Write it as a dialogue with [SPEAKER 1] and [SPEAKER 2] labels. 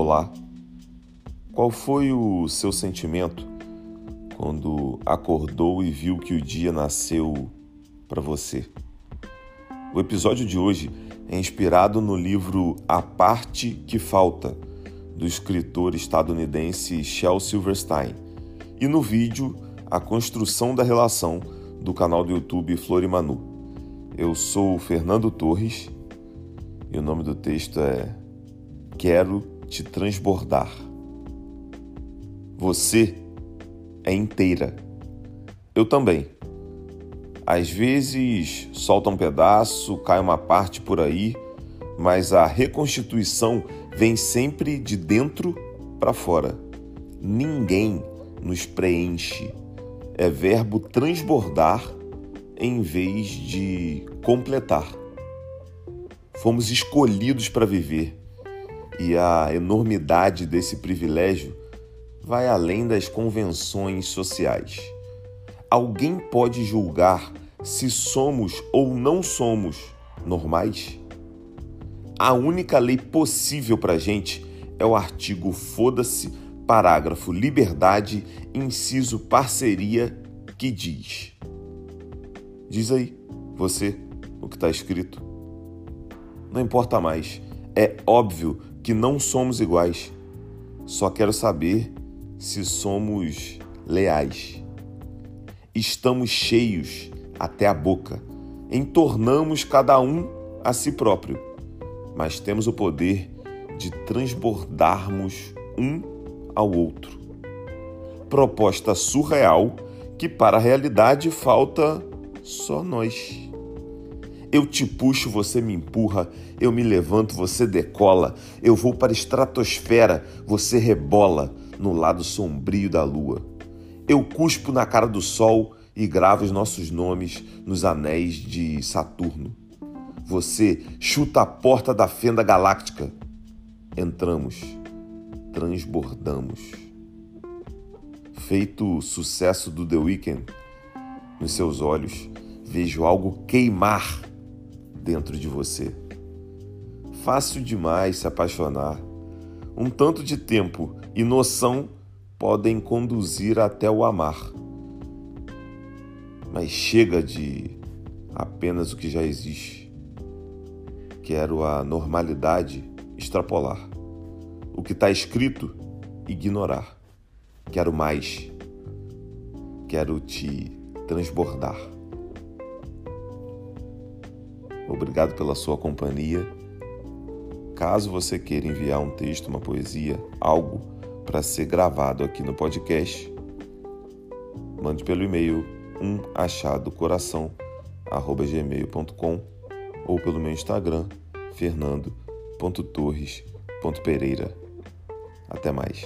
[SPEAKER 1] Olá. Qual foi o seu sentimento quando acordou e viu que o dia nasceu para você? O episódio de hoje é inspirado no livro A Parte que Falta, do escritor estadunidense Shel Silverstein, e no vídeo A Construção da Relação, do canal do YouTube Florimanu. Eu sou Fernando Torres e o nome do texto é Quero te transbordar. Você é inteira. Eu também. Às vezes solta um pedaço, cai uma parte por aí, mas a reconstituição vem sempre de dentro para fora. Ninguém nos preenche. É verbo transbordar em vez de completar. Fomos escolhidos para viver e a enormidade desse privilégio vai além das convenções sociais. Alguém pode julgar se somos ou não somos normais? A única lei possível para a gente é o artigo Foda-se, parágrafo Liberdade, inciso Parceria, que diz: Diz aí, você, o que está escrito. Não importa mais. É óbvio que não somos iguais. Só quero saber se somos leais. Estamos cheios até a boca. Entornamos cada um a si próprio, mas temos o poder de transbordarmos um ao outro. Proposta surreal que para a realidade falta só nós. Eu te puxo, você me empurra, eu me levanto, você decola, eu vou para a estratosfera, você rebola no lado sombrio da lua. Eu cuspo na cara do sol e gravo os nossos nomes nos anéis de Saturno. Você chuta a porta da fenda galáctica. Entramos, transbordamos. Feito o sucesso do The Weeknd, nos seus olhos vejo algo queimar dentro de você. Fácil demais se apaixonar. Um tanto de tempo e noção podem conduzir até o amar. Mas chega de apenas o que já existe. Quero a normalidade extrapolar. O que está escrito, ignorar. Quero mais. Quero te transbordar. Obrigado pela sua companhia. Caso você queira enviar um texto, uma poesia, algo para ser gravado aqui no podcast, mande pelo e-mail umachadocoração@gmail.com ou pelo meu Instagram fernando.torres.pereira. Até mais.